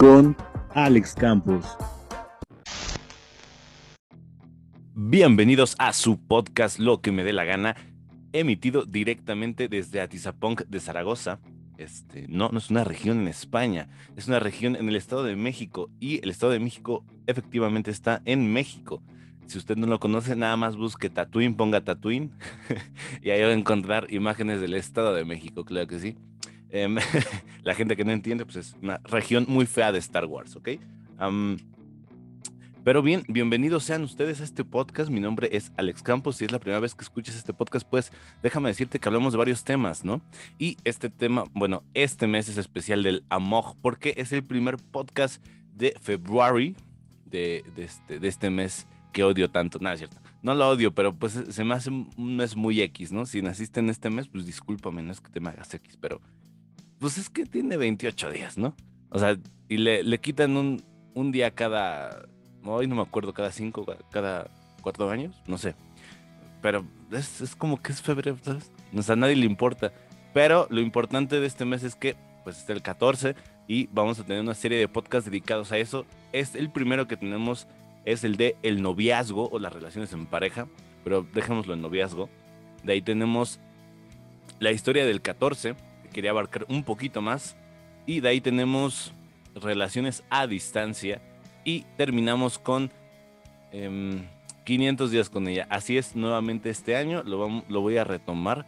con Alex Campos. Bienvenidos a su podcast Lo que me dé la gana, emitido directamente desde Atizapunk de Zaragoza. Este, no, no es una región en España, es una región en el Estado de México y el Estado de México efectivamente está en México. Si usted no lo conoce, nada más busque Tatooine, ponga Tatooine y ahí va a encontrar imágenes del Estado de México, claro que sí. Em, la gente que no entiende, pues es una región muy fea de Star Wars, ¿ok? pero bien, bienvenidos sean ustedes a este podcast. Mi nombre es Alex Campos. Si es la primera vez que escuchas este podcast, pues déjame decirte que hablamos de varios temas, ¿no? Y este tema, bueno, este mes es especial del Amog, porque es el primer podcast de February de, de, este, de este mes que odio tanto. Nada, es cierto. No lo odio, pero pues se me hace un mes muy X, ¿no? Si naciste en este mes, pues discúlpame, no es que te me hagas X, pero pues es que tiene 28 días, ¿no? O sea, y le, le quitan un, un día cada, hoy no me acuerdo, cada cinco, cada cuatro años, no sé. Pero es, es como que es febrero, ¿sabes? O sea, a nadie le importa. Pero lo importante de este mes es que, pues, es el 14 y vamos a tener una serie de podcasts dedicados a eso. Es el primero que tenemos es el de el noviazgo o las relaciones en pareja, pero dejémoslo en noviazgo. De ahí tenemos la historia del 14, que quería abarcar un poquito más. Y de ahí tenemos relaciones a distancia. Y terminamos con 500 em, días con ella. Así es, nuevamente este año lo, lo voy a retomar.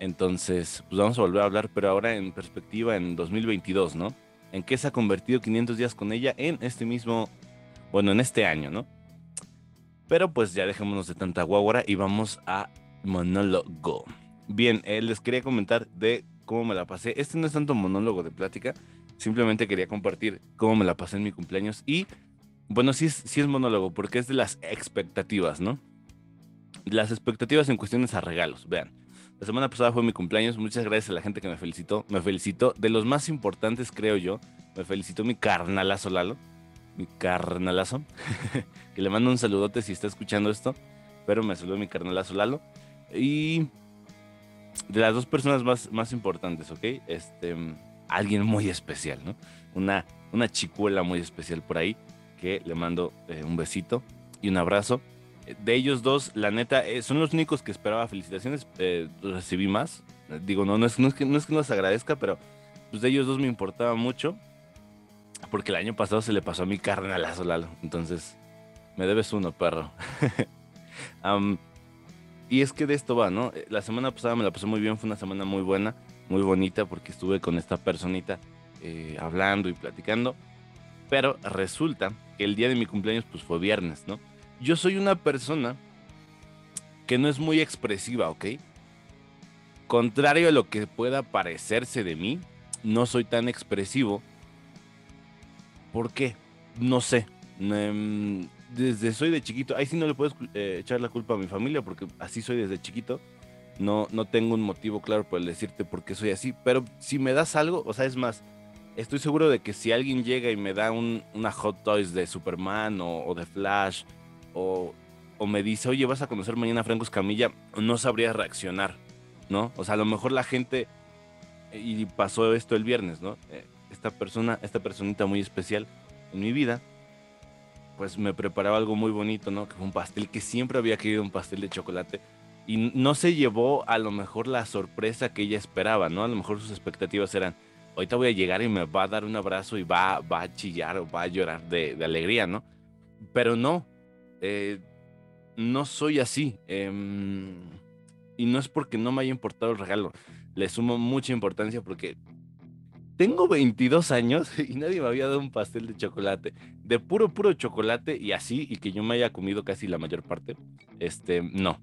Entonces, pues vamos a volver a hablar, pero ahora en perspectiva en 2022, ¿no? En qué se ha convertido 500 días con ella en este mismo bueno, en este año, ¿no? Pero pues ya dejémonos de tanta guaguara y vamos a monólogo. Bien, eh, les quería comentar de cómo me la pasé. Este no es tanto monólogo de plática, simplemente quería compartir cómo me la pasé en mi cumpleaños y bueno, sí es, sí es monólogo porque es de las expectativas, ¿no? Las expectativas en cuestiones a regalos, vean. La semana pasada fue mi cumpleaños, muchas gracias a la gente que me felicitó. Me felicitó, de los más importantes creo yo, me felicitó mi carnalazo Lalo mi carnalazo, que le mando un saludote si está escuchando esto, pero me saludó mi carnalazo Lalo. Y de las dos personas más, más importantes, ¿ok? Este, alguien muy especial, ¿no? Una, una chicuela muy especial por ahí, que le mando eh, un besito y un abrazo. De ellos dos, la neta, eh, son los únicos que esperaba felicitaciones. Eh, recibí más. Digo, no, no es, no es que no es que nos agradezca, pero pues de ellos dos me importaba mucho porque el año pasado se le pasó a mi carnalazo Lalo. Entonces, me debes uno, perro. y es que de esto va, ¿no? La semana pasada me la pasé muy bien, fue una semana muy buena, muy bonita, porque estuve con esta personita eh, hablando y platicando. Pero resulta que el día de mi cumpleaños, pues fue viernes, ¿no? Yo soy una persona que no es muy expresiva, ¿ok? Contrario a lo que pueda parecerse de mí, no soy tan expresivo ¿Por qué? No sé. Em, desde soy de chiquito, ahí sí no le puedes eh, echar la culpa a mi familia porque así soy desde chiquito. No, no tengo un motivo claro para decirte por qué soy así, pero si me das algo, o sea, es más, estoy seguro de que si alguien llega y me da una Hot Toys de Superman o, de Flash o, me dice, oye, vas a conocer mañana a Franco Escamilla, no sabría reaccionar, ¿no? O sea, a lo mejor la gente, y pasó esto el viernes, ¿no? Eh, esta persona, esta personita muy especial en mi vida, pues me preparaba algo muy bonito, ¿no? Que fue un pastel que siempre había querido un pastel de chocolate y no se llevó a lo mejor la sorpresa que ella esperaba, ¿no? A lo mejor sus expectativas eran, ahorita voy a llegar y me va a dar un abrazo y va, a chillar o va a llorar de, alegría, ¿no? Pero no, eh, no soy así. Em, y no es porque no me haya importado el regalo. Le sumo mucha importancia porque tengo 22 años y nadie me había dado un pastel de chocolate, de puro, puro chocolate y así, y que yo me haya comido casi la mayor parte. Este, no.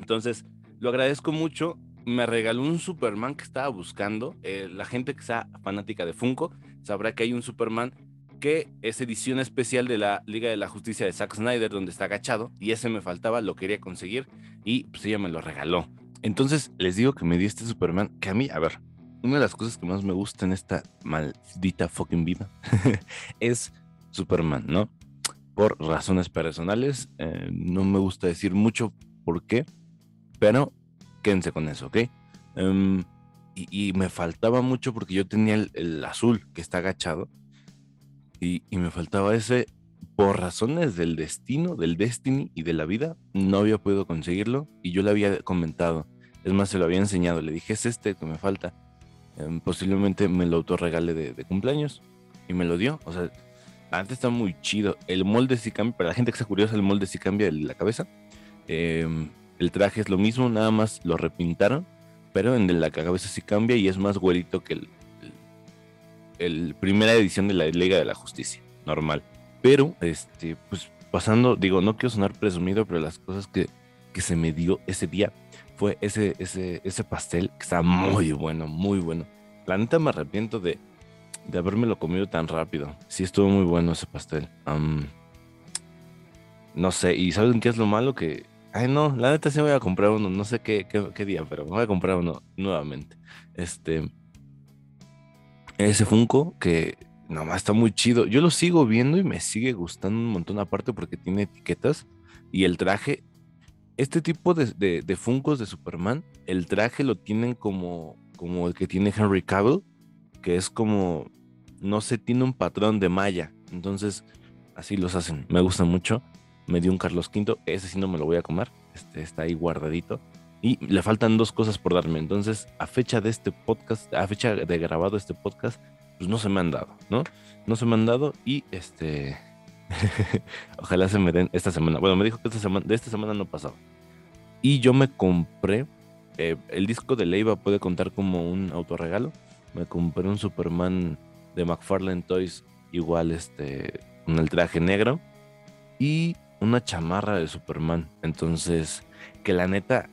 Entonces, lo agradezco mucho. Me regaló un Superman que estaba buscando. Eh, la gente que sea fanática de Funko sabrá que hay un Superman que es edición especial de la Liga de la Justicia de Zack Snyder, donde está agachado, y ese me faltaba, lo quería conseguir, y pues ella me lo regaló. Entonces, les digo que me dio este Superman, que a mí, a ver, una de las cosas que más me gusta en esta maldita fucking vida es Superman, ¿no? Por razones personales, eh, no me gusta decir mucho por qué, pero quédense con eso, ¿ok? Em, y, me faltaba mucho porque yo tenía el, azul que está agachado Y, y me faltaba ese, por razones del destino, del destiny y de la vida, no había podido conseguirlo y yo le había comentado. Es más, se lo había enseñado. Le dije, es este que me falta. Em, posiblemente me lo autorregale de, de cumpleaños y me lo dio. O sea, antes está muy chido. El molde sí cambia, para la gente que está curiosa, el molde sí cambia la cabeza. Em, el traje es lo mismo, nada más lo repintaron, pero en la cabeza sí cambia y es más güerito que el, el, primera edición de la Liga de la Justicia, normal. Pero, este, pues pasando, digo, no quiero sonar presumido, pero las cosas que, que se me dio ese día fue ese, ese, ese pastel que está muy bueno, muy bueno. La neta me arrepiento de, de lo comido tan rápido. Sí, estuvo muy bueno ese pastel. no sé, y ¿saben qué es lo malo? Que, ay no, la neta sí voy a comprar uno, no sé qué, qué, día, pero voy a comprar uno nuevamente. Este, ese Funko que nomás está muy chido. Yo lo sigo viendo y me sigue gustando un montón aparte porque tiene etiquetas y el traje, este tipo de, de, de Superman, el traje lo tienen como, como el que tiene Henry Cavill que es como, no sé, tiene un patrón de malla. Entonces, así los hacen. Me gusta mucho. Me dio un Carlos V. Ese sí no me lo voy a comer. Este está ahí guardadito. Y le faltan dos cosas por darme. Entonces, a fecha de este podcast, a fecha de grabado este podcast, pues no se me han dado, ¿no? No se me han dado y este... Ojalá se me den esta semana. Bueno, me dijo que esta semana, de esta semana no pasaba. Y yo me compré, eh, el disco de Leiva puede contar como un autorregalo me compré un Superman de McFarlane Toys, igual este, con el traje negro y una chamarra de Superman. Entonces, que la neta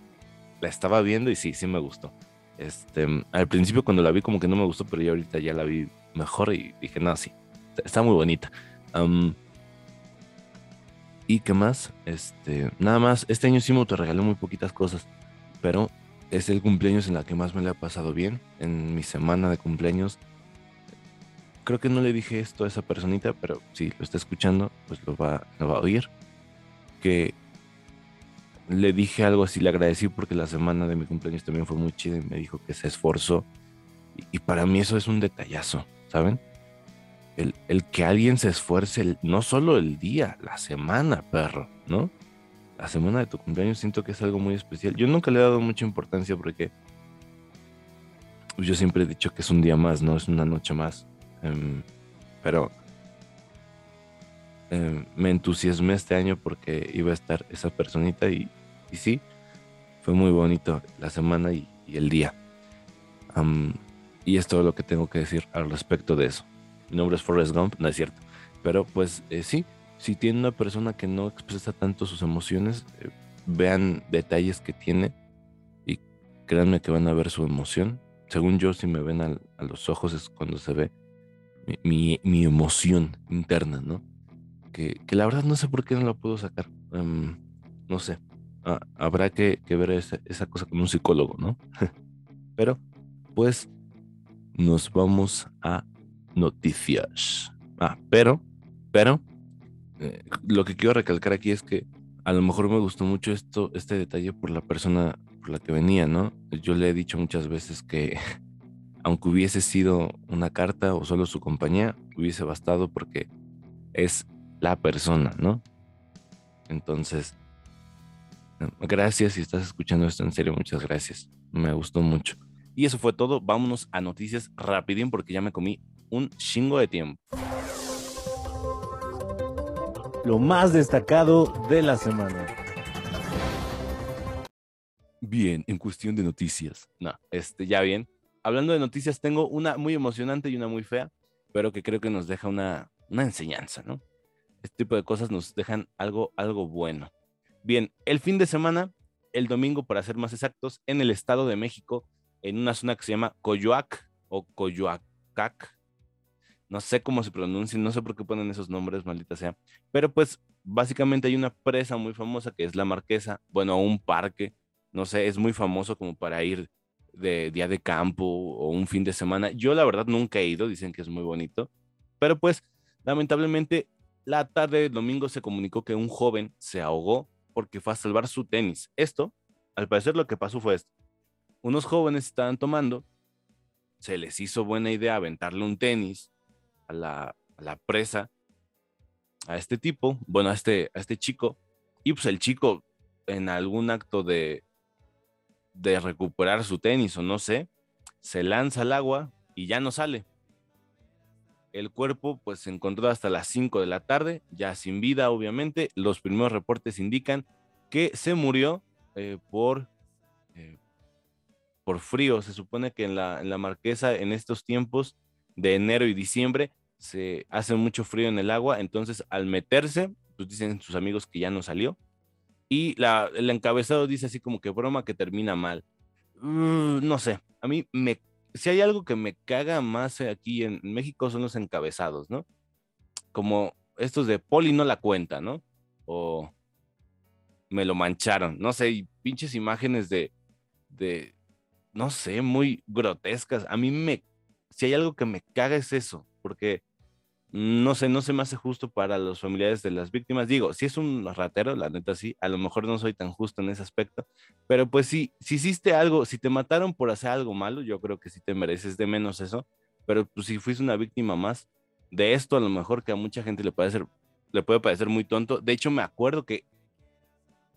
la estaba viendo y sí, sí me gustó. Este, al principio cuando la vi como que no me gustó, pero ya ahorita ya la vi mejor y dije, no, sí, está muy bonita. Y qué más, este, nada más, este año sí me te regalé muy poquitas cosas, pero es el cumpleaños en la que más me le ha pasado bien, en mi semana de cumpleaños. Creo que no le dije esto a esa personita, pero si lo está escuchando, pues lo va, lo va a oír. Que le dije algo así, le agradecí porque la semana de mi cumpleaños también fue muy chida y me dijo que se esforzó. Y, para mí eso es un detallazo, ¿saben? El, el que alguien se esfuerce, no solo el día, la semana, perro, ¿no? la semana de tu cumpleaños siento que es algo muy especial. Yo nunca le he dado mucha importancia porque yo siempre he dicho que es un día más, no es una noche más. Em, pero em, me entusiasmé este año porque iba a estar esa personita y, sí, fue muy bonito la semana y, el día. y es todo lo que tengo que decir al respecto de eso. Mi nombre es Forrest Gump, no es cierto. Pero pues eh, sí, si tiene una persona que no expresa tanto sus emociones, eh, vean detalles que tiene y créanme que van a ver su emoción. Según yo, si me ven a, los ojos es cuando se ve mi, emoción interna, ¿no? Que, la verdad no sé por qué no la puedo sacar. Em, no sé. Ah, habrá que, ver esa, esa, cosa con un psicólogo, ¿no? pero, pues, nos vamos a noticias. Ah, pero, pero, eh, lo que quiero recalcar aquí es que a lo mejor me gustó mucho esto, este detalle por la persona por la que venía, ¿no? Yo le he dicho muchas veces que aunque hubiese sido una carta o solo su compañía, hubiese bastado porque es la persona, ¿no? Entonces, gracias si estás escuchando esto en serio, muchas gracias. Me gustó mucho. Y eso fue todo. Vámonos a noticias rapidín porque ya me comí un chingo de tiempo lo más destacado de la semana. Bien, en cuestión de noticias. No, este, ya bien. Hablando de noticias, tengo una muy emocionante y una muy fea, pero que creo que nos deja una, una enseñanza, ¿no? Este tipo de cosas nos dejan algo, algo bueno. Bien, el fin de semana, el domingo, para ser más exactos, en el Estado de México, en una zona que se llama Coyoac o Coyoacac, no sé cómo se pronuncian, no sé por qué ponen esos nombres, maldita sea. Pero pues básicamente hay una presa muy famosa que es la Marquesa, bueno, un parque, no sé, es muy famoso como para ir de día de campo o un fin de semana. Yo la verdad nunca he ido, dicen que es muy bonito, pero pues lamentablemente la tarde del domingo se comunicó que un joven se ahogó porque fue a salvar su tenis. Esto, al parecer lo que pasó fue esto. Unos jóvenes estaban tomando, se les hizo buena idea aventarle un tenis a la, presa a este tipo, bueno, a este, a este chico, y pues el chico en algún acto de, de recuperar su tenis o no sé, se lanza al agua y ya no sale. El cuerpo pues se encontró hasta las 5 de la tarde, ya sin vida obviamente. Los primeros reportes indican que se murió eh, por, eh, por frío. Se supone que en la, en la marquesa en estos tiempos de enero y diciembre se hace mucho frío en el agua, entonces al meterse, pues dicen sus amigos que ya no salió. Y la, el encabezado dice así como que broma que termina mal. Mm, no sé, a mí me si hay algo que me caga más aquí en México son los encabezados, ¿no? Como estos de Poli no la cuenta, ¿no? O me lo mancharon, no sé, y pinches imágenes de, de, no sé, muy grotescas. A mí me, si hay algo que me caga es eso, porque no sé, no se me hace justo para los familiares de las víctimas. Digo, si es un ratero, la neta sí, a lo mejor no soy tan justo en ese aspecto, pero pues sí, si hiciste algo, si te mataron por hacer algo malo, yo creo que sí te mereces de menos eso, pero pues si fuiste una víctima más de esto, a lo mejor que a mucha gente le puede, ser, le puede parecer muy tonto. De hecho, me acuerdo que,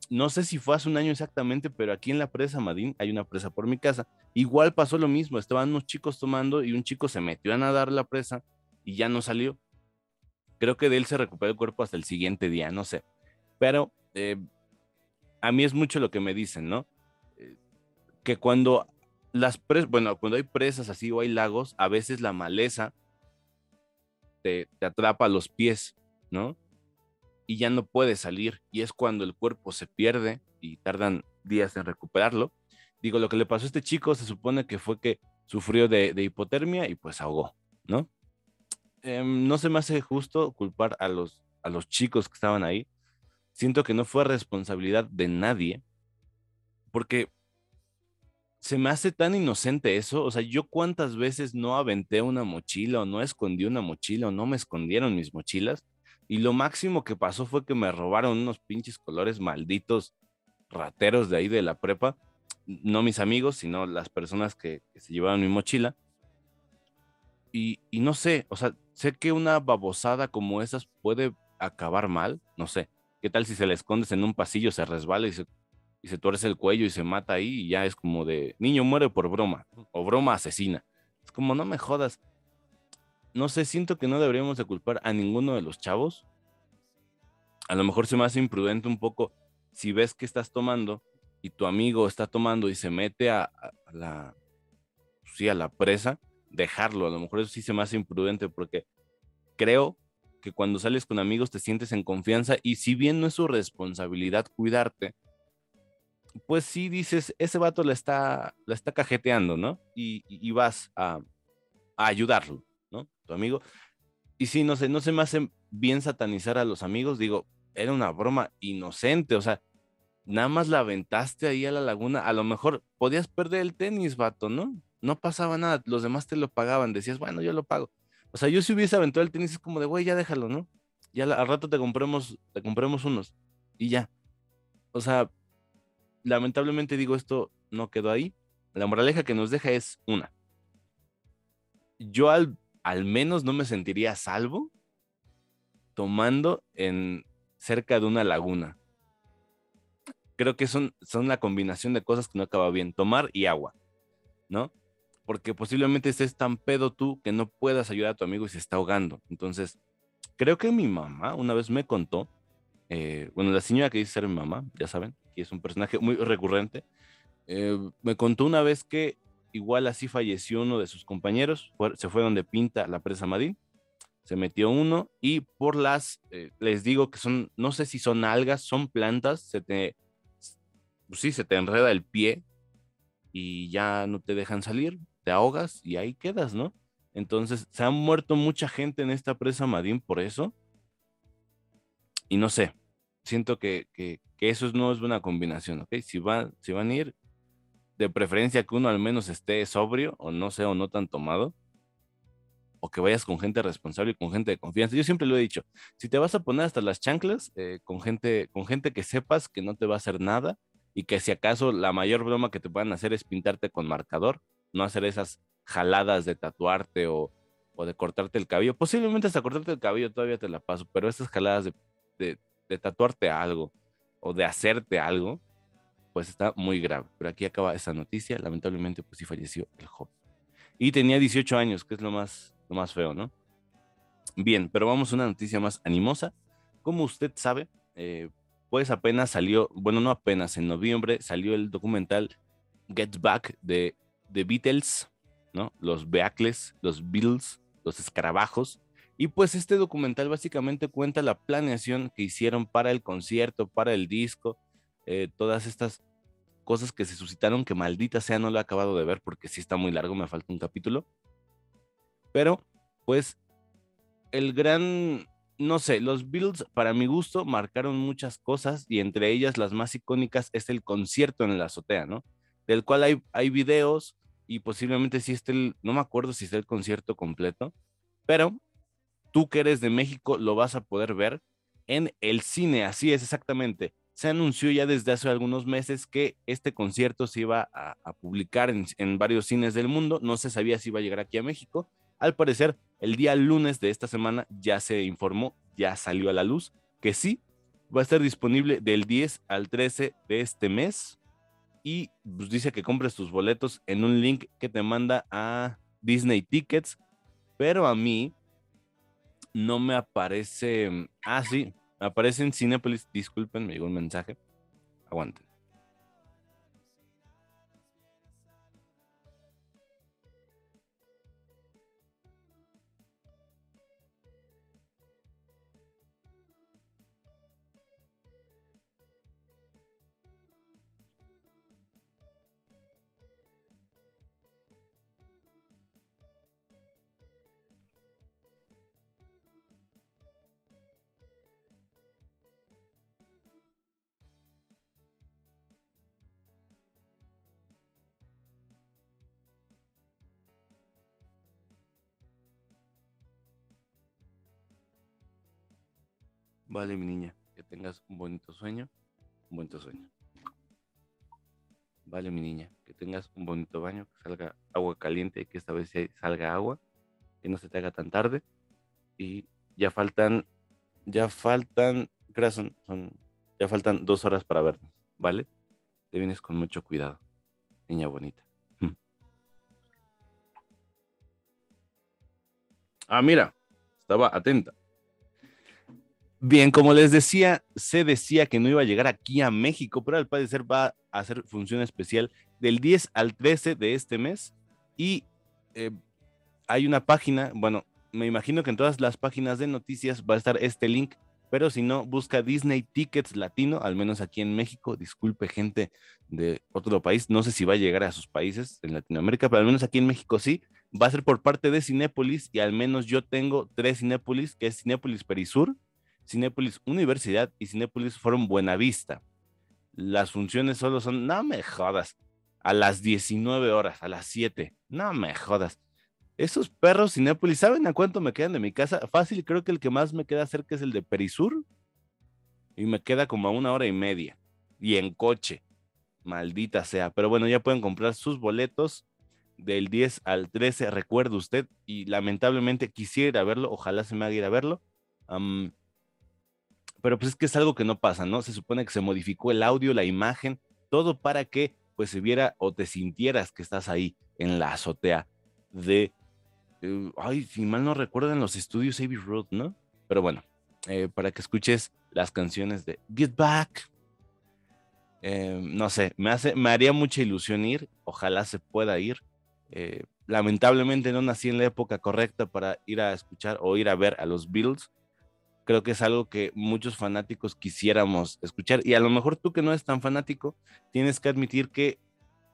no sé si fue hace un año exactamente, pero aquí en la presa Madín, hay una presa por mi casa, igual pasó lo mismo, estaban unos chicos tomando y un chico se metió a nadar la presa y ya no salió Creo que de él se recuperó el cuerpo hasta el siguiente día, no sé. Pero eh, a mí es mucho lo que me dicen, ¿no? Eh, que cuando las presas, bueno, cuando hay presas así o hay lagos, a veces la maleza te, te atrapa los pies, ¿no? Y ya no puedes salir. Y es cuando el cuerpo se pierde y tardan días en recuperarlo. Digo, lo que le pasó a este chico se supone que fue que sufrió de, de hipotermia y pues ahogó, ¿no? Em, no se me hace justo culpar a los, a los chicos que estaban ahí. Siento que no fue responsabilidad de nadie, porque se me hace tan inocente eso. O sea, yo cuántas veces no aventé una mochila o no escondí una mochila o no me escondieron mis mochilas. Y lo máximo que pasó fue que me robaron unos pinches colores malditos rateros de ahí de la prepa. No mis amigos, sino las personas que, que se llevaban mi mochila. Y, y, no sé, o sea, sé que una babosada como esas puede acabar mal, no sé. ¿Qué tal si se le escondes en un pasillo, se resbala y se, y se tuerce el cuello y se mata ahí y ya es como de niño muere por broma o broma asesina? Es como no me jodas. No sé, siento que no deberíamos de culpar a ninguno de los chavos. A lo mejor se me hace imprudente un poco si ves que estás tomando y tu amigo está tomando y se mete a, la, sí, a la presa dejarlo. A lo mejor eso sí se me hace imprudente porque creo que cuando sales con amigos te sientes en confianza y si bien no es su responsabilidad cuidarte, pues sí dices, ese vato la está, la está cajeteando, ¿no? Y, vas a, a, ayudarlo, ¿no? Tu amigo. Y sí, no sé, no se me hace bien satanizar a los amigos, digo, era una broma inocente, o sea, nada más la aventaste ahí a la laguna, a lo mejor podías perder el tenis, vato, ¿no? No pasaba nada, los demás te lo pagaban, decías, bueno, yo lo pago. O sea, yo si hubiese aventado el tenis es como de, güey, ya déjalo, ¿no? Ya al rato te compremos, te compremos unos y ya. O sea, lamentablemente digo esto no quedó ahí. La moraleja que nos deja es una. Yo al, al menos no me sentiría salvo tomando en cerca de una laguna. Creo que son, son la combinación de cosas que no acaba bien, tomar y agua, ¿no? Porque posiblemente estés tan pedo tú que no puedas ayudar a tu amigo y se está ahogando. Entonces, creo que mi mamá una vez me contó, eh, bueno, la señora que dice ser mi mamá, ya saben, que es un personaje muy recurrente, eh, me contó una vez que igual así falleció uno de sus compañeros, se fue donde pinta la presa Madín, se metió uno y por las, eh, les digo que son, no sé si son algas, son plantas, se te, pues sí, se te enreda el pie y ya no te dejan salir, te ahogas y ahí quedas, ¿no? Entonces, se han muerto mucha gente en esta presa Madín por eso. Y no sé, siento que, que, eso no es buena combinación, ¿ok? Si, van, si van a ir, de preferencia que uno al menos esté sobrio o no sea o no tan tomado, o que vayas con gente responsable y con gente de confianza. Yo siempre lo he dicho, si te vas a poner hasta las chanclas eh, con, gente, con gente que sepas que no te va a hacer nada y que si acaso la mayor broma que te puedan hacer es pintarte con marcador, no hacer esas jaladas de tatuarte o, o de cortarte el cabello. Posiblemente hasta cortarte el cabello todavía te la paso, pero estas jaladas de, de, tatuarte algo o de hacerte algo, pues está muy grave. Pero aquí acaba esa noticia. Lamentablemente, pues sí falleció el joven. Y tenía 18 años, que es lo más, lo más feo, ¿no? Bien, pero vamos a una noticia más animosa. Como usted sabe, eh, pues apenas salió, bueno, no apenas, en noviembre salió el documental Get Back de The Beatles, ¿no? Los Beatles, los Beatles, los escarabajos. Y pues este documental básicamente cuenta la planeación que hicieron para el concierto, para el disco, eh, todas estas cosas que se suscitaron, que maldita sea no lo he acabado de ver porque sí está muy largo, me falta un capítulo. Pero pues el gran, no sé, los Beatles para mi gusto marcaron muchas cosas y entre ellas las más icónicas es el concierto en la azotea, ¿no? Del cual hay, hay videos y posiblemente sí esté el, no me acuerdo si está el concierto completo, pero tú que eres de México lo vas a poder ver en el cine, así es exactamente. Se anunció ya desde hace algunos meses que este concierto se iba a, publicar en, en, varios cines del mundo, no se sabía si iba a llegar aquí a México. Al parecer, el día lunes de esta semana ya se informó, ya salió a la luz, que sí, va a estar disponible del 10 al 13 de este mes y pues, dice que compres tus boletos en un link que te manda a Disney Tickets, pero a mí no me aparece. Ah, sí, aparece en Cinepolis. Disculpen, me llegó un mensaje. Aguanten. Vale, mi niña, que tengas un bonito sueño, un bonito sueño. Vale, mi niña, que tengas un bonito baño, que salga agua caliente, que esta vez salga agua, que no se te haga tan tarde. Y ya faltan, ya faltan, son, son, ya faltan dos horas para vernos, ¿vale? Te vienes con mucho cuidado, niña bonita. Ah, mira, estaba atenta. Bien, como les decía, se decía que no iba a llegar aquí a México, pero al parecer va a hacer función especial del 10 al 13 de este mes. Y eh, hay una página, bueno, me imagino que en todas las páginas de noticias va a estar este link, pero si no, busca Disney Tickets Latino, al menos aquí en México. Disculpe, gente de otro país, no sé si va a llegar a sus países en Latinoamérica, pero al menos aquí en México sí. Va a ser por parte de Cinépolis y al menos yo tengo tres Cinépolis, que es Cinépolis Perisur, Cinépolis Universidad y Cinépolis Forum Buenavista. Las funciones solo son, no me jodas, a las 19 horas, a las 7. No me jodas. Esos perros Cinépolis, ¿saben a cuánto me quedan de mi casa? Fácil, creo que el que más me queda cerca es el de Perisur. Y me queda como a una hora y media. Y en coche. Maldita sea. Pero bueno, ya pueden comprar sus boletos del 10 al 13, recuerde usted. Y lamentablemente quisiera verlo. Ojalá se me haga ir a verlo pero pues es que es algo que no pasa, ¿no? Se supone que se modificó el audio, la imagen, todo para que pues se viera o te sintieras que estás ahí en la azotea de, eh, ay, si mal no recuerdo, en los estudios Abbey Road, ¿no? Pero bueno, eh, para que escuches las canciones de Get Back. Eh, no sé, me, hace, me haría mucha ilusión ir, ojalá se pueda ir. lamentablemente no nací en la época correcta para ir a escuchar o ir a ver a los Bills creo que es algo que muchos fanáticos quisiéramos escuchar. Y a lo mejor tú que no eres tan fanático, tienes que admitir que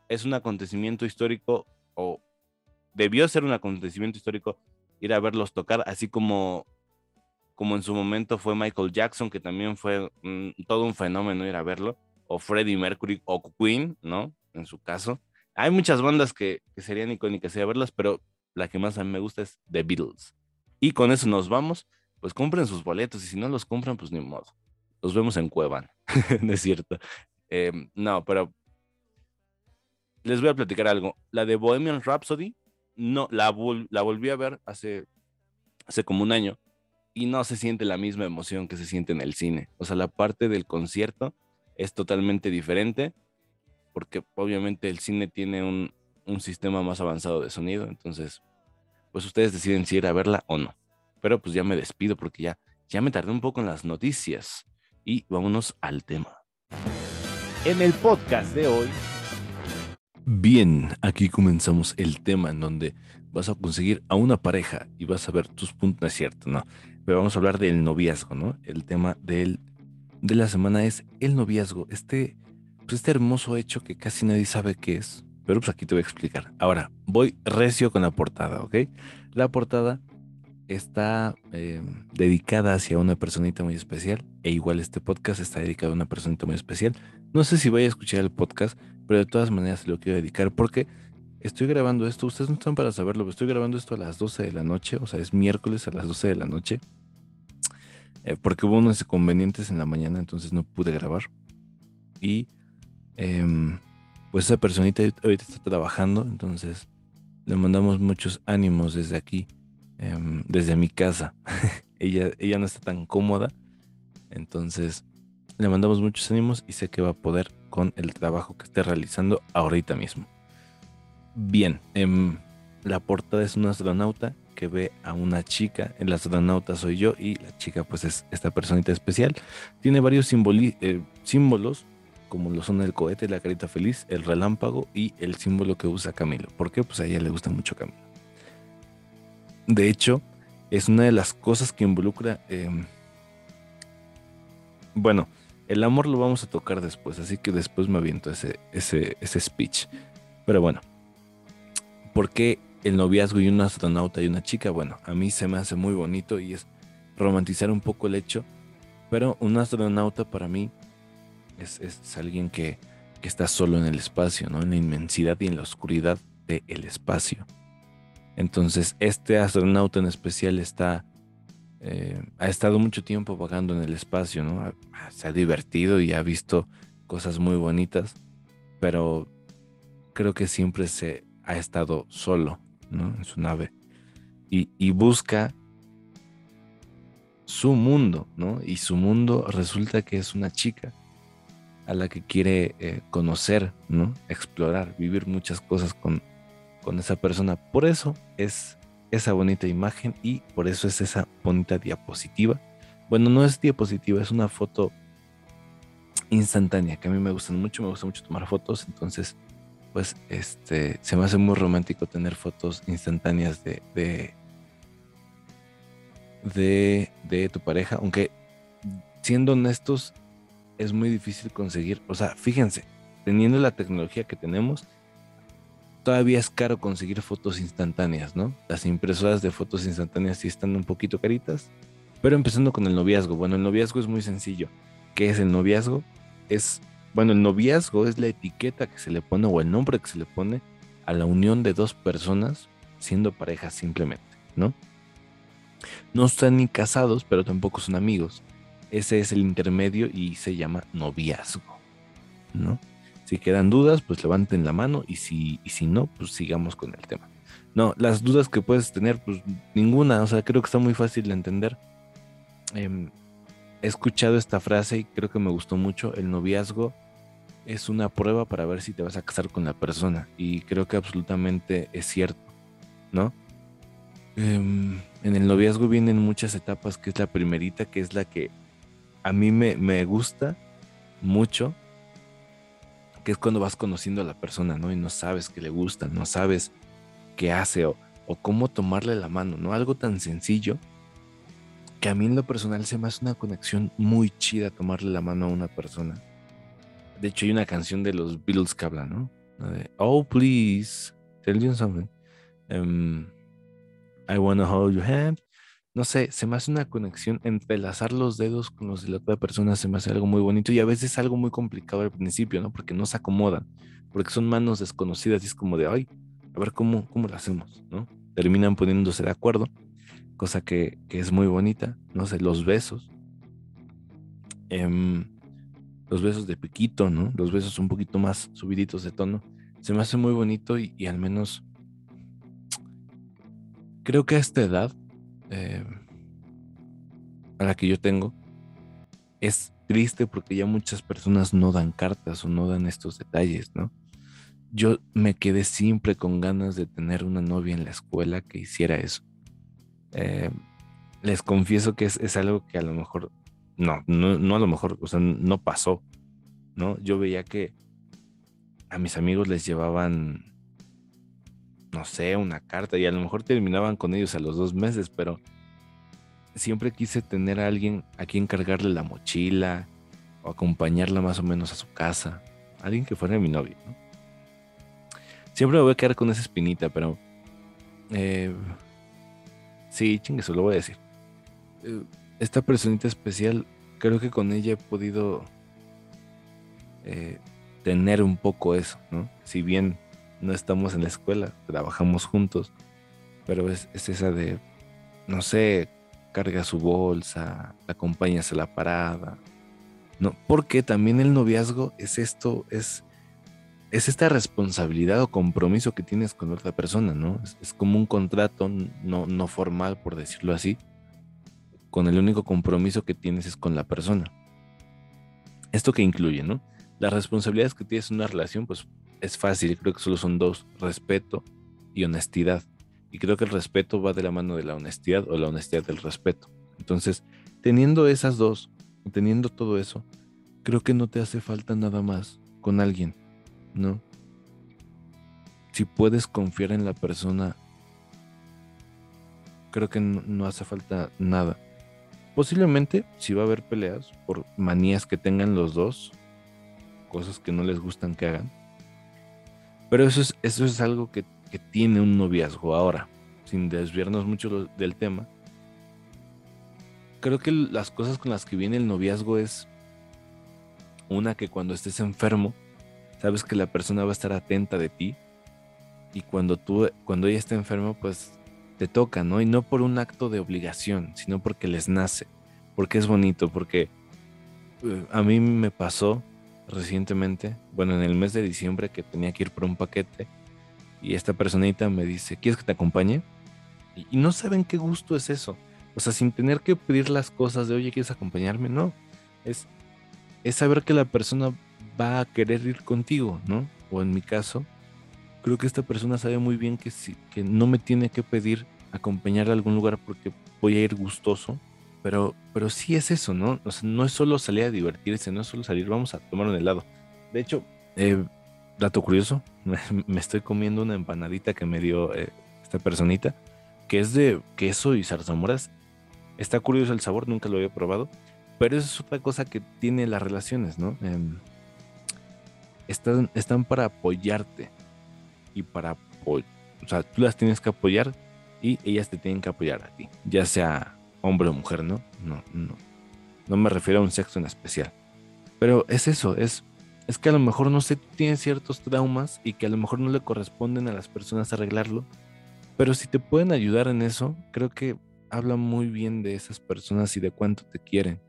es un acontecimiento histórico o debió ser un acontecimiento histórico ir a verlos tocar, así como, como en su momento fue Michael Jackson, que también fue todo un fenómeno ir a verlo, o Freddie Mercury o Queen, ¿no? En su caso. Hay muchas bandas que, que serían icónicas ir a verlas, pero la que más a mí me gusta es The Beatles. Y con eso nos vamos pues compren sus boletos y si no los compran, pues ni modo. Los vemos en Cuevan, no es cierto. Em, no, pero les voy a platicar algo. La de Bohemian Rhapsody, no, la, la volví a ver hace hace como un año y no se siente la misma emoción que se siente en el cine. O sea, la parte del concierto es totalmente diferente porque obviamente el cine tiene un, un sistema más avanzado de sonido, entonces pues ustedes deciden si ir a verla o no. Pero pues ya me despido porque ya, ya me tardé un poco en las noticias y vámonos al tema. En el podcast de hoy. Bien, aquí comenzamos el tema en donde vas a conseguir a una pareja y vas a ver tus puntos, no es cierto, no. Pero vamos a hablar del noviazgo, ¿no? El tema del, de la semana es el noviazgo, este, pues este hermoso hecho que casi nadie sabe qué es, pero pues aquí te voy a explicar. Ahora, voy recio con la portada, ¿ok? La portada está eh, dedicada hacia una personita muy especial, e igual este podcast está dedicado a una personita muy especial. No sé si voy a escuchar el podcast, pero de todas maneras lo quiero dedicar porque estoy grabando esto, ustedes no están para saberlo, pero estoy grabando esto a las 12 de la noche, o sea, es miércoles a las 12 de la noche, eh, porque hubo unos inconvenientes en la mañana, entonces no pude grabar. Y em, pues esa personita ahorita está trabajando, entonces le mandamos muchos ánimos desde aquí, em, desde mi casa. ella, ella no está tan cómoda, entonces le mandamos muchos ánimos y sé que va a poder con el trabajo que esté realizando ahorita mismo. Bien, em, la portada es un astronauta que ve a una chica, el astronauta soy yo y la chica pues es esta personita especial. Tiene varios eh, símbolos como lo son el cohete, la carita feliz, el relámpago y el símbolo que usa Camilo. ¿Por qué? Pues a ella le gusta mucho Camilo. De hecho, es una de las cosas que involucra... Em, bueno, el amor lo vamos a tocar después, así que después me aviento ese, ese, ese speech. Pero bueno, ¿por qué el noviazgo y un astronauta y una chica? Bueno, a mí se me hace muy bonito y es romantizar un poco el hecho, pero un astronauta para mí es, alguien que, está solo en el espacio, ¿no? En la inmensidad y en la oscuridad del espacio. Entonces, este astronauta en especial está, eh, ha estado mucho tiempo vagando en el espacio, ¿no? Se ha divertido y ha visto cosas muy bonitas, pero creo que siempre se ha estado solo, ¿no? En su nave. Y, busca su mundo, ¿no? Y su mundo resulta que es una chica a la que quiere eh, conocer, ¿no? Explorar, vivir muchas cosas con, con esa persona. Por eso es esa bonita imagen y por eso es esa bonita diapositiva. Bueno, no es diapositiva, es una foto instantánea que a mí me gustan mucho, me gusta mucho tomar fotos, entonces pues este se me hace muy romántico tener fotos instantáneas de de, de, de tu pareja, aunque siendo honestos es muy difícil conseguir. O sea, fíjense, teniendo la tecnología que tenemos, todavía es caro conseguir fotos instantáneas, ¿no? Las impresoras de fotos instantáneas sí están un poquito caritas. Pero empezando con el noviazgo. Bueno, el noviazgo es muy sencillo. ¿Qué es el noviazgo? Es, bueno, el noviazgo es la etiqueta que se le pone o el nombre que se le pone a la unión de dos personas siendo parejas simplemente, ¿no? No están ni casados, pero tampoco son amigos. Ese es el intermedio y se llama noviazgo, ¿no? Si quedan dudas, pues levanten la mano y si, y si no, pues sigamos con el tema. No, las dudas que puedes tener, pues ninguna, o sea, creo que está muy fácil de entender. Em, he escuchado esta frase y creo que me gustó mucho. El noviazgo es una prueba para ver si te vas a casar con la persona y creo que absolutamente es cierto, ¿no? Em, en el noviazgo vienen muchas etapas, que es la primerita, que es la que a mí me, gusta mucho, que es cuando vas conociendo a la persona, ¿no? Y no sabes que le gusta, no sabes qué hace o, cómo tomarle la mano, ¿no? Algo tan sencillo que a mí en lo personal se me hace una conexión muy chida tomarle la mano a una persona. De hecho, hay una canción de los Beatles que habla, ¿no? oh, please, tell you something. Um, I wanna hold your hand no sé, se me hace una conexión, entrelazar los dedos con los de la otra persona se me hace algo muy bonito y a veces algo muy complicado al principio, ¿no? Porque no se acomodan, porque son manos desconocidas y es como de, ay, a ver cómo, cómo lo hacemos, ¿no? Terminan poniéndose de acuerdo, cosa que, es muy bonita, no sé, los besos, em, los besos de piquito, ¿no? Los besos un poquito más subiditos de tono, se me hace muy bonito y al menos creo que a esta edad eh, a la que yo tengo, es triste porque ya muchas personas no dan cartas o no dan estos detalles, ¿no? Yo me quedé siempre con ganas de tener una novia en la escuela que hiciera eso. Eh, les confieso que es, algo que a lo mejor, no, no, no a lo mejor, o sea, no pasó, ¿no? Yo veía que a mis amigos les llevaban, no sé, una carta y a lo mejor terminaban con ellos a los dos meses, pero siempre quise tener a alguien a quien cargarle la mochila o acompañarla más o menos a su casa. Alguien que fuera mi novio, ¿no? Siempre me voy a quedar con esa espinita, pero... Eh, sí, chingue, eso lo voy a decir. Eh, esta personita especial, creo que con ella he podido eh, tener un poco eso, ¿no? Si bien no estamos en la escuela, trabajamos juntos, pero es, es esa de, no sé, carga su bolsa, la acompañas a la parada. No, porque también el noviazgo es esto, es, es esta responsabilidad o compromiso que tienes con otra persona, ¿no? Es, como un contrato no, no formal, por decirlo así, con el único compromiso que tienes es con la persona. Esto que incluye, ¿no? Las responsabilidades que tienes en una relación, pues es fácil, creo que solo son dos, respeto y honestidad. Y creo que el respeto va de la mano de la honestidad o la honestidad del respeto. Entonces, teniendo esas dos, teniendo todo eso, creo que no te hace falta nada más con alguien, ¿no? Si puedes confiar en la persona, creo que no, hace falta nada. Posiblemente si va a haber peleas por manías que tengan los dos, cosas que no les gustan que hagan. Pero eso es, eso es algo que que tiene un noviazgo ahora, sin desviarnos mucho del tema. Creo que las cosas con las que viene el noviazgo es una que cuando estés enfermo, sabes que la persona va a estar atenta de ti y cuando tú cuando ella está enferma, pues te toca, ¿no? Y no por un acto de obligación, sino porque les nace, porque es bonito, porque eh, a mí me pasó recientemente, bueno, en el mes de diciembre que tenía que ir por un paquete y esta personita me dice, ¿quieres que te acompañe? Y, no saben qué gusto es eso. O sea, sin tener que pedir las cosas de, oye, ¿quieres acompañarme? No. Es, es saber que la persona va a querer ir contigo, ¿no? O en mi caso, creo que esta persona sabe muy bien que, si, que no me tiene que pedir acompañar a algún lugar porque voy a ir gustoso. Pero, pero sí es eso, ¿no? O sea, no es solo salir a divertirse, no es solo salir, vamos a tomar un helado. De hecho, eh, dato curioso, me estoy comiendo una empanadita que me dio eh, esta personita, que es de queso y zarzamoras. Está curioso el sabor, nunca lo había probado, pero eso es otra cosa que tiene las relaciones, ¿no? Em, están, están para apoyarte y para o sea, tú las tienes que apoyar y ellas te tienen que apoyar a ti, ya sea hombre o mujer, ¿no? No, no, no me refiero a un sexo en especial. Pero es eso, es es que a lo mejor no sé, tú tienes ciertos traumas y que a lo mejor no le corresponden a las personas arreglarlo, pero si te pueden ayudar en eso, creo que habla muy bien de esas personas y de cuánto te quieren.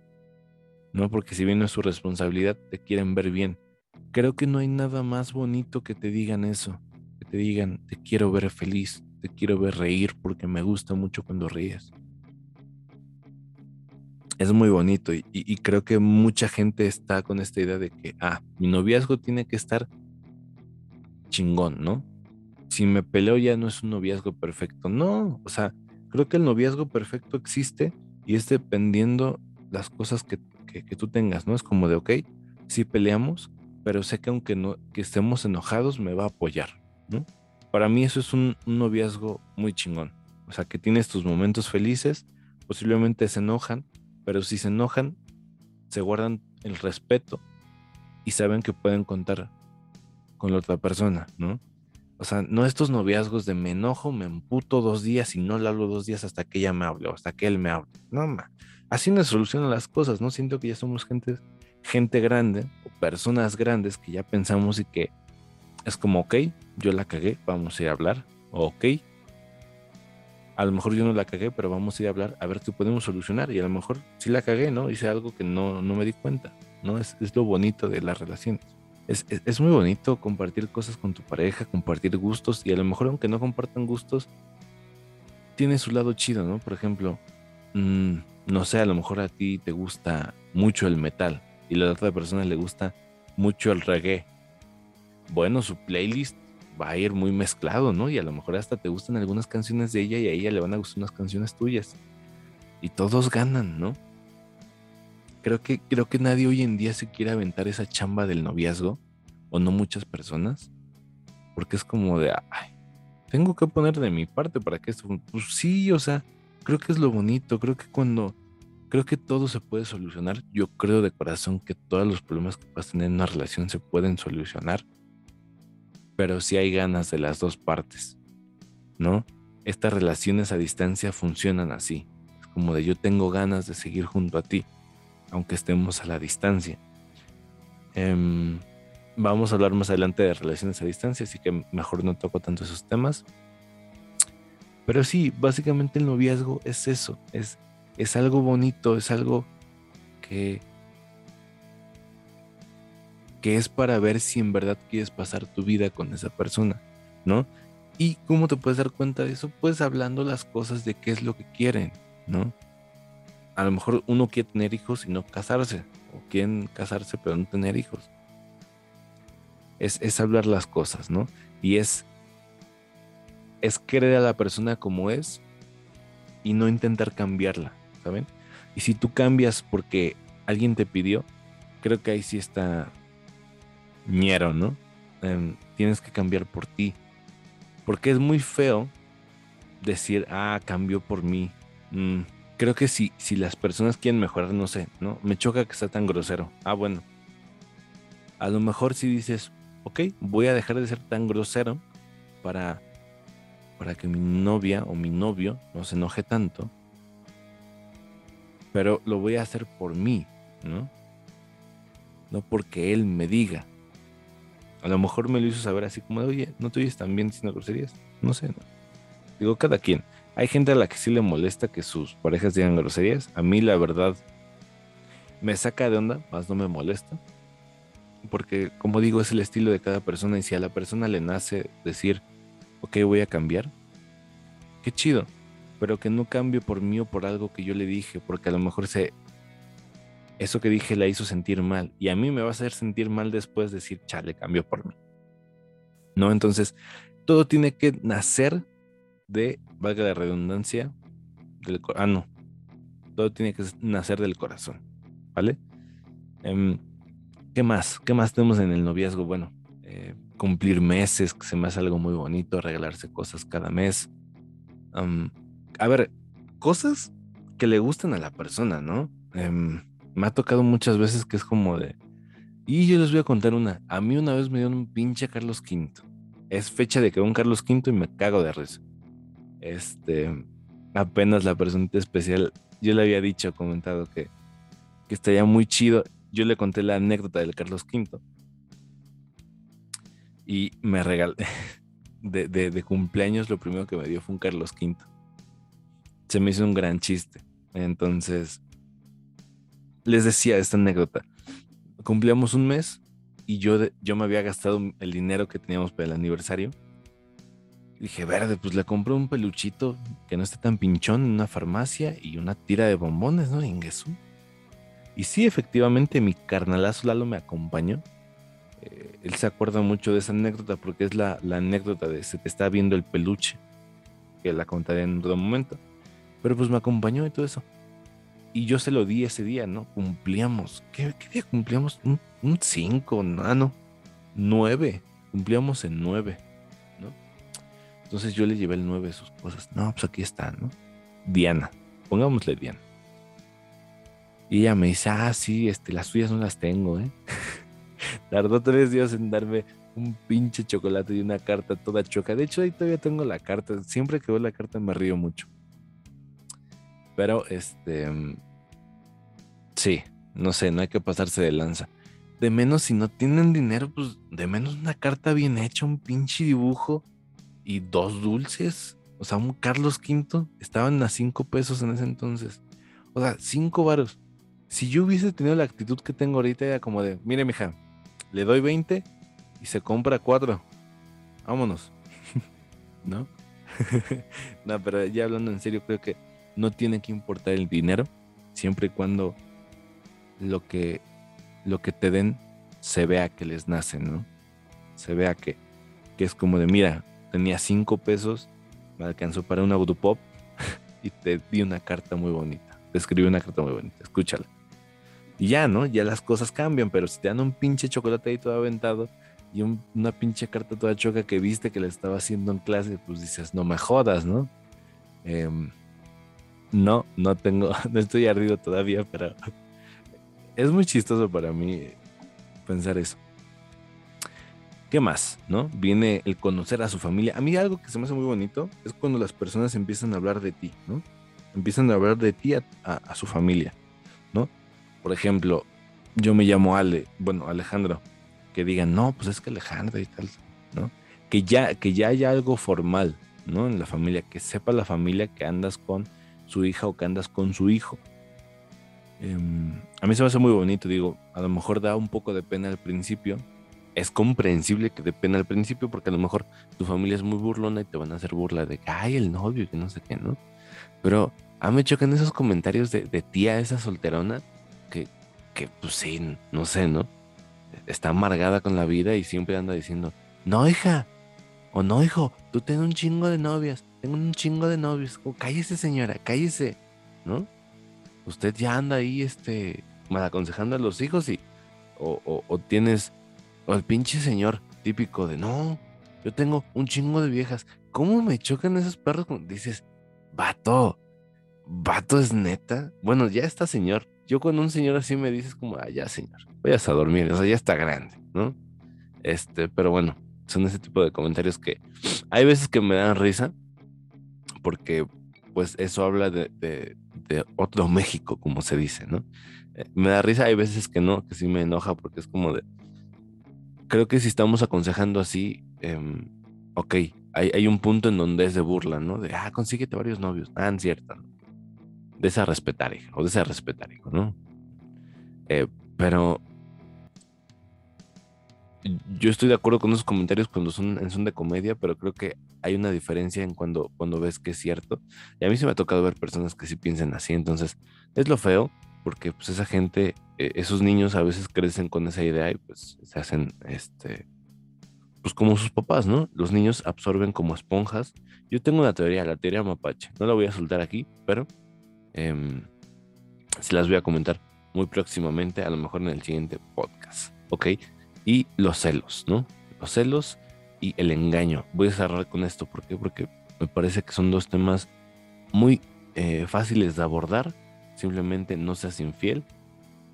¿No? Porque si bien no es su responsabilidad, te quieren ver bien. Creo que no hay nada más bonito que te digan eso, que te digan, te quiero ver feliz, te quiero ver reír porque me gusta mucho cuando ríes es muy bonito y, creo que mucha gente está con esta idea de que, ah, mi noviazgo tiene que estar chingón, ¿no? Si me peleo ya no es un noviazgo perfecto. No, o sea, creo que el noviazgo perfecto existe y es dependiendo las cosas que, tú tengas, ¿no? Es como de, ok, sí peleamos, pero sé que aunque no, que estemos enojados, me va a apoyar, ¿no? Para mí eso es un, un noviazgo muy chingón. O sea, que tienes tus momentos felices, posiblemente se enojan, pero si se enojan, se guardan el respeto y saben que pueden contar con la otra persona, ¿no? O sea, no estos noviazgos de me enojo, me emputo dos días y no le hablo dos días hasta que ella me hable o hasta que él me hable. No, ma. Así no solucionan las cosas, ¿no? Siento que ya somos gente, gente grande o personas grandes que ya pensamos y que es como, ok, yo la cagué, vamos a ir a hablar. O, ok, a lo mejor yo no la cagué, pero vamos a ir a hablar a ver qué podemos solucionar. Y a lo mejor sí la cagué, ¿no? Hice algo que no, no me di cuenta, ¿no? Es, es lo bonito de las relaciones. Es, es, muy bonito compartir cosas con tu pareja, compartir gustos y a lo mejor aunque no compartan gustos, tiene su lado chido, ¿no? Por ejemplo, mm, no sé, a lo mejor a ti te gusta mucho el metal y a la otra persona le gusta mucho el reggae. Bueno, su playlist va a ir muy mezclado, ¿no? Y a lo mejor hasta te gustan algunas canciones de ella y a ella le van a gustar unas canciones tuyas. Y todos ganan, ¿no? Creo que, creo que nadie hoy en día se quiere aventar esa chamba del noviazgo, o no muchas personas, porque es como de, ay, tengo que poner de mi parte para que esto, pues sí, o sea, creo que es lo bonito, creo que cuando, creo que todo se puede solucionar, yo creo de corazón que todos los problemas que puedas tener en una relación se pueden solucionar, pero si hay ganas de las dos partes, ¿no? Estas relaciones a distancia funcionan así, es como de yo tengo ganas de seguir junto a ti, aunque estemos a la distancia. Em, vamos a hablar más adelante de relaciones a distancia, así que mejor no toco tanto esos temas. Pero sí, básicamente el noviazgo es eso, es, es algo bonito, es algo que, que es para ver si en verdad quieres pasar tu vida con esa persona, ¿no? Y cómo te puedes dar cuenta de eso, pues hablando las cosas de qué es lo que quieren, ¿no? A lo mejor uno quiere tener hijos y no casarse, o quieren casarse pero no tener hijos es, hablar las cosas, ¿no? Y es, es querer a la persona como es y no intentar cambiarla, ¿saben? Y si tú cambias porque alguien te pidió, creo que ahí sí está ñero, ¿no? Em, tienes que cambiar por ti. Porque es muy feo decir, ah, cambió por mí. Mm, creo que si, si las personas quieren mejorar, no sé, ¿no? Me choca que sea tan grosero. Ah, bueno. A lo mejor si dices, ok, voy a dejar de ser tan grosero para, para que mi novia o mi novio no se enoje tanto. Pero lo voy a hacer por mí, ¿no? No porque él me diga. A lo mejor me lo hizo saber así como de, oye, ¿no te oyes tan bien diciendo groserías? No sé, Digo, cada quien. Hay gente a la que sí le molesta que sus parejas digan groserías. A mí, la verdad, me saca de onda, más no me molesta porque como digo, es el estilo de cada persona y si a la persona le nace decir, ok, voy a cambiar, qué chido, pero que no cambie por mí o por algo que yo le dije, porque a lo mejor se, eso que dije la hizo sentir mal y a mí me va a hacer sentir mal después decir, chale, cambió por mí. ¿No? Entonces, todo tiene que nacer de, valga la redundancia, del ah, no, todo tiene que nacer del corazón, ¿vale? Em, ¿Qué más? ¿Qué más tenemos en el noviazgo? Bueno, eh, cumplir meses, que se me hace algo muy bonito, regalarse cosas cada mes. a ver, cosas que le gustan a la persona, ¿no? Em, me ha tocado muchas veces que es como de... Y yo les voy a contar una. A mí una vez me dio un pinche Carlos V. Es fecha de que un Carlos V y me cago de risa. Este, apenas la personita especial, yo le había dicho, comentado que, que estaría muy chido yo le conté la anécdota del Carlos V. Y me regalé, de, cumpleaños, lo primero que me dio fue un Carlos V. Se me hizo un gran chiste. Entonces, les decía esta anécdota. Cumplíamos un mes y yo, yo me había gastado el dinero que teníamos para el aniversario. Dije, verde, pues le compré un peluchito que no esté tan pinchón en una farmacia y una tira de bombones, ¿no? Ingesú. Y sí, efectivamente, mi carnalazo Lalo me acompañó. Eh, él se acuerda mucho de esa anécdota porque es la, anécdota de se te está viendo el peluche, que la contaré en otro momento. Pero pues me acompañó y todo eso. Y yo se lo di ese día, ¿no? Cumplíamos. ¿Qué, día cumplíamos? Un 5, no, no. 9. Cumplíamos en 9, ¿no? Entonces yo le llevé el 9 de sus cosas. No, pues aquí está, ¿no? Diana. Pongámosle Diana. Y ella me dice, ah, sí, este, las suyas no las tengo, ¿eh? Tardó tres días en darme un pinche chocolate y una carta toda choca. De hecho, ahí todavía tengo la carta. Siempre que veo la carta me río mucho. Pero, este... Sí, no sé, no hay que pasarse de lanza. De menos si no tienen dinero, pues de menos una carta bien hecha, un pinche dibujo y dos dulces. O sea, un Carlos V estaban a cinco pesos en ese entonces. O sea, cinco varos. Si yo hubiese tenido la actitud que tengo ahorita, era como de, mire, mija, le doy 20 y se compra 4. Vámonos. ¿No? no, pero ya hablando en serio, creo que no tiene que importar el dinero, siempre y cuando lo que, lo que te den se vea que les nace, ¿no? Se vea que, que es como de, mira, tenía cinco pesos, me alcanzó para un autopop y te di una carta muy bonita. Te escribí una carta muy bonita, escúchala. Y ya, ¿no? Ya las cosas cambian, pero si te dan un pinche chocolate ahí todo aventado y una pinche carta toda choca que viste que le estaba haciendo en clase, pues dices, no me jodas, ¿no? Em, no, no tengo, no estoy ardido todavía, pero es muy chistoso para mí pensar eso. ¿Qué más? ¿No? Viene el conocer a su familia. A mí algo que se me hace muy bonito es cuando las personas empiezan a hablar de ti, ¿no? Empiezan a hablar de ti a, su familia, ¿no? Por ejemplo, yo me llamo Ale, bueno, Alejandro, que digan, no, pues es que Alejandro y tal, ¿no? Que ya, que ya haya algo formal, ¿no? En la familia, que sepa la familia que andas con su hija o que andas con su hijo. Em, a mí se me hace muy bonito, digo, a lo mejor da un poco de pena al principio, es comprensible que de pena al principio, porque a lo mejor tu familia es muy burlona y te van a hacer burla de que, ay, el novio, que no sé qué, ¿no? Pero a mí me chocan esos comentarios de, tía, esa solterona, que, que, pues sí, no sé, ¿no? Está amargada con la vida y siempre anda diciendo, no, hija, o no, hijo, tú tienes un chingo de novias, tengo un chingo de novios, o cállese, señora, cállese, ¿no? Usted ya anda ahí, este, mal aconsejando a los hijos y, o, o tienes o el pinche señor típico de, no, yo tengo un chingo de viejas. ¿Cómo me chocan esos perros? Dices, vato, vato es neta. Bueno, ya está señor. Yo cuando un señor así me dices como, ah, ya señor, vayas a dormir, o sea, ya está grande, ¿no? Este, pero bueno, son ese tipo de comentarios que hay veces que me dan risa porque pues eso habla de, de, de otro México, como se dice, ¿no? Eh, me da risa, hay veces que no, que sí me enoja porque es como de, creo que si estamos aconsejando así, em, ok, hay, un punto en donde es de burla, ¿no? De, ah, consíguete varios novios. Ah, cierto. De esa respetar, hijo, o de esa respetar, hijo, ¿no? Eh, pero yo estoy de acuerdo con esos comentarios cuando son, de comedia, pero creo que hay una diferencia en cuando, cuando ves que es cierto. Y a mí se me ha tocado ver personas que sí piensan así, entonces es lo feo, porque pues esa gente, eh, esos niños a veces crecen con esa idea y pues se hacen, este, pues como sus papás, ¿no? Los niños absorben como esponjas. Yo tengo una teoría, la teoría mapache, no la voy a soltar aquí, pero eh, se las voy a comentar muy próximamente, a lo mejor en el siguiente podcast, ¿ok? Y los celos, ¿no? Los celos y el engaño. Voy a cerrar con esto, ¿por qué? Porque me parece que son dos temas muy eh, fáciles de abordar Simplemente no seas infiel,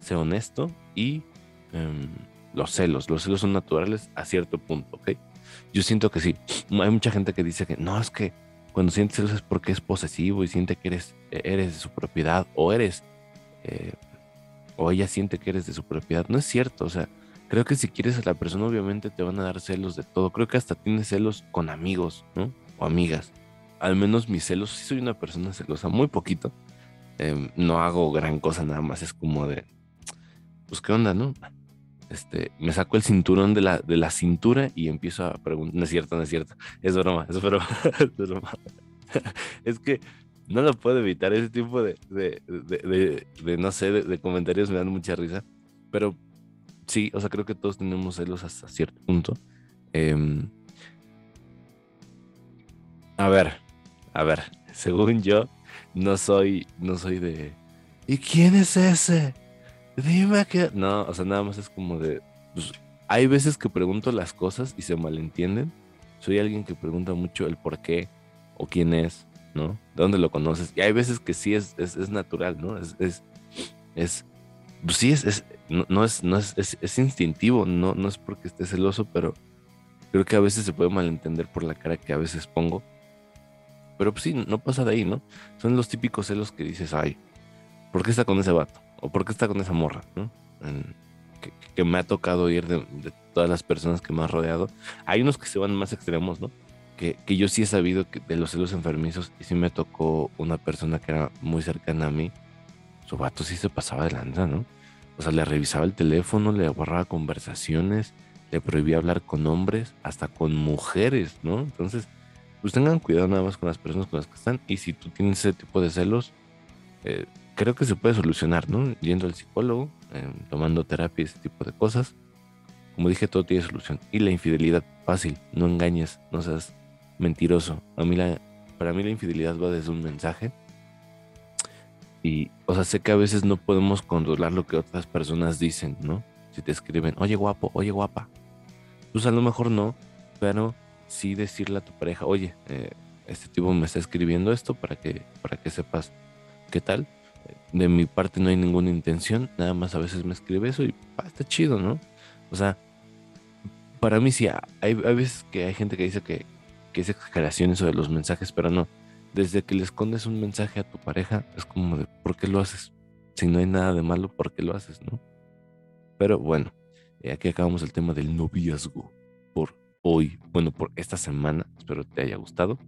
sé honesto y em, los celos. Los celos son naturales a cierto punto, ¿ok? Yo siento que sí. Hay mucha gente que dice que no, es que cuando sientes celos es porque es posesivo y siente que eres, e-, eres de su propiedad o eres, eh, o ella siente que eres de su propiedad. No es cierto, o sea, creo que si quieres a la persona obviamente te van a dar celos de todo. Creo que hasta tienes celos con amigos, ¿no? O amigas. Al menos mis celos, sí soy una persona celosa, muy poquito. Em, no hago gran cosa, nada más es como de, pues qué onda, ¿no? Este, me saco el cinturón de la, de la cintura y empiezo a preguntar, no es cierto, no es cierto, es broma, es broma, es broma. es que no lo puedo evitar, ese tipo de, de, de, de no sé, de, comentarios me dan mucha risa, pero sí, o sea, creo que todos tenemos celos hasta cierto punto. Em, a ver, a ver, según yo, no soy, no soy de, ¿y quién es ese? Dime que... No, o sea, nada más es como de, pues, hay veces que pregunto las cosas y se malentienden. Soy alguien que pregunta mucho el por qué o quién es, ¿no? ¿De dónde lo conoces? Y hay veces que sí es, es, natural, ¿no? Es, es, es pues sí, es, es no, es, no es, es, instintivo, no, no es porque esté celoso, pero creo que a veces se puede malentender por la cara que a veces pongo pero pues sí, no pasa de ahí, ¿no? Son los típicos celos que dices, ay, ¿por qué está con ese vato? ¿O por qué está con esa morra? ¿no? que, me ha tocado ir de, todas las personas que me han rodeado. Hay unos que se van más extremos, ¿no? Que, que yo sí he sabido que de los celos enfermizos y sí me tocó una persona que era muy cercana a mí. Su vato sí se pasaba de lanza, ¿no? O sea, le revisaba el teléfono, le borraba conversaciones, le prohibía hablar con hombres, hasta con mujeres, ¿no? Entonces, pues tengan cuidado nada más con las personas con las que están. Y si tú tienes ese tipo de celos, eh, creo que se puede solucionar, ¿no? Yendo al psicólogo, eh, tomando terapia, ese tipo de cosas. Como dije, todo tiene solución. Y la infidelidad, fácil, no engañes, no seas mentiroso. A mí la, para mí la infidelidad va desde un mensaje. Y, o sea, sé que a veces no podemos controlar lo que otras personas dicen, ¿no? Si te escriben, oye guapo, oye guapa. Pues a lo mejor no, pero sí decirle a tu pareja, oye, eh, este tipo me está escribiendo esto para que, para que sepas qué tal. De mi parte no hay ninguna intención, nada más a veces me escribe eso y está chido, ¿no? O sea, para mí sí, hay, hay veces que hay gente que dice que, que es exageración eso de los mensajes, pero no. Desde que le escondes un mensaje a tu pareja, es como de, ¿por qué lo haces? Si no hay nada de malo, ¿por qué lo haces, no? Pero bueno, eh, aquí acabamos el tema del noviazgo por hoy, bueno, por esta semana. Espero te haya gustado.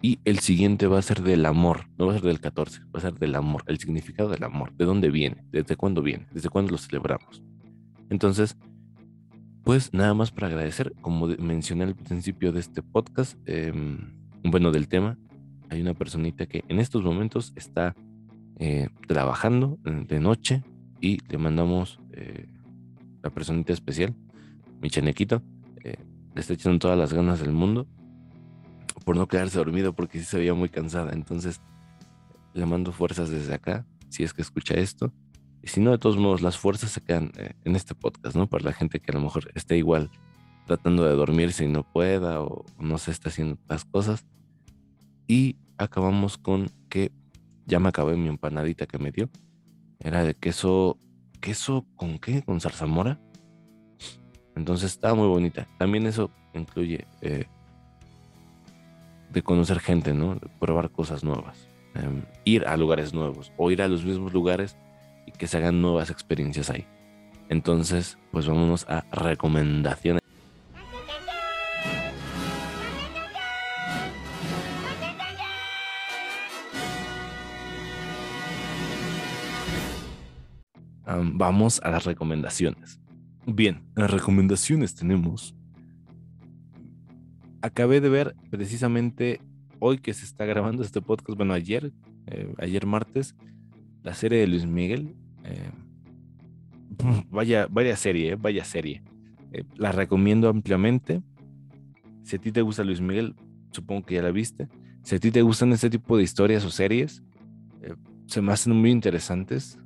Y el siguiente va a ser del amor, no va a ser del 14, va a ser del amor, el significado del amor, de dónde viene, desde cuándo viene, desde cuándo lo celebramos. Entonces, pues nada más para agradecer, como mencioné al principio de este podcast, em, bueno, del tema, hay una personita que en estos momentos está eh, trabajando eh, de noche y le mandamos eh, la personita especial, mi chanequito, le está echando todas las ganas del mundo por no quedarse dormido porque sí se veía muy cansada. Entonces le mando fuerzas desde acá, si es que escucha esto. Y si no, de todos modos, las fuerzas se quedan en este podcast, ¿no? Para la gente que a lo mejor esté igual tratando de dormirse y no pueda o no se está haciendo las cosas. Y acabamos con que ya me acabé mi empanadita que me dio. Era de queso, queso con qué? Con zarzamora. Entonces estaba muy bonita. También eso incluye eh, de conocer gente, ¿no? De probar cosas nuevas. Em, ir a lugares nuevos o ir a los mismos lugares y que se hagan nuevas experiencias ahí. Entonces, pues vámonos a recomendaciones. Vamos a las recomendaciones. Bien, en las recomendaciones tenemos. Acabé de ver precisamente hoy que se está grabando este podcast, bueno, ayer, eh, ayer martes, la serie de Luis Miguel. Eh, vaya, vaya serie, eh, vaya serie. la recomiendo ampliamente. Si a ti te gusta Luis Miguel, supongo que ya la viste. Si a ti te gustan este tipo de historias o series, se me hacen muy interesantes.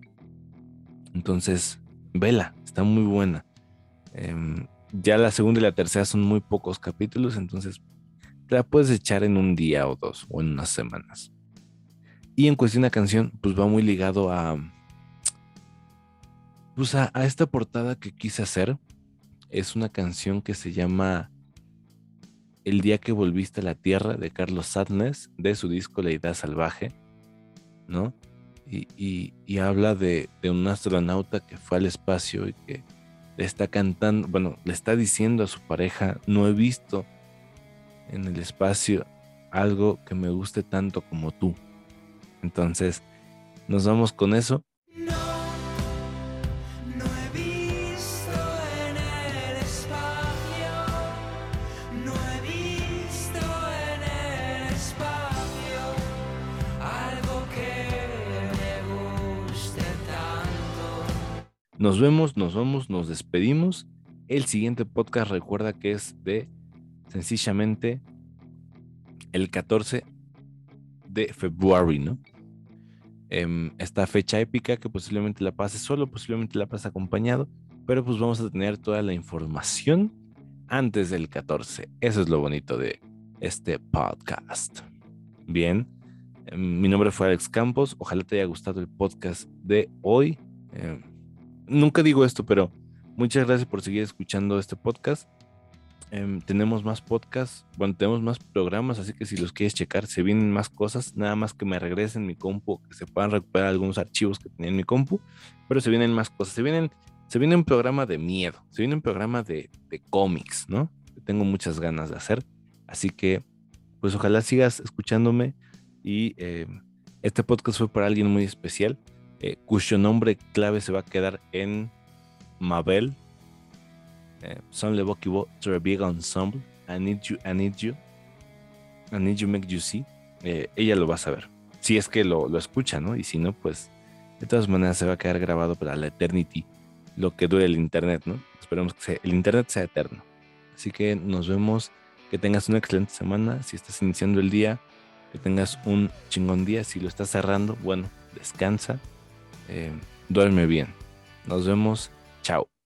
Entonces, vela, está muy buena. Em, ya la segunda y la tercera son muy pocos capítulos, entonces te la puedes echar en un día o dos o en unas semanas. Y en cuestión de canción, pues va muy ligado a, pues a, esta portada que quise hacer. Es una canción que se llama El día que volviste a la Tierra de Carlos Sadness, de su disco La Idea Salvaje, ¿no? Y, habla de, de, un astronauta que fue al espacio y que le está cantando, bueno, le está diciendo a su pareja, no he visto en el espacio algo que me guste tanto como tú. Entonces, nos vamos con eso. Nos vemos, nos vamos, nos despedimos. El siguiente podcast recuerda que es de sencillamente el 14 de febrero, ¿no? Em, esta fecha épica que posiblemente la pase solo, posiblemente la pase acompañado, pero pues vamos a tener toda la información antes del 14. Eso es lo bonito de este podcast. Bien, em, mi nombre fue Alex Campos, ojalá te haya gustado el podcast de hoy. Em, nunca digo esto, pero muchas gracias por seguir escuchando este podcast. Em, tenemos más podcasts, bueno, tenemos más programas, así que si los quieres checar, se vienen más cosas, nada más que me regresen mi compu, que se puedan recuperar algunos archivos que tenía en mi compu, pero se vienen más cosas, se vienen, se viene un programa de miedo, se viene un programa de, de cómics, ¿no? tengo muchas ganas de hacer, así que pues ojalá sigas escuchándome y em, este podcast fue para alguien muy especial, eh, cuyo nombre clave se va a quedar en Mabel, eh, to a Big Ensemble. I Need You, I Need You. I Need You Make You See, eh, ella lo va a saber. Si es que lo, lo escucha, ¿no? Y si no, pues de todas maneras se va a quedar grabado para la eternity, lo que dure el internet, ¿no? Esperemos que el internet sea eterno. Así que nos vemos, que tengas una excelente semana. Si estás iniciando el día, que tengas un chingón día. Si lo estás cerrando, bueno, descansa, eh, duerme bien. Nos vemos, chao.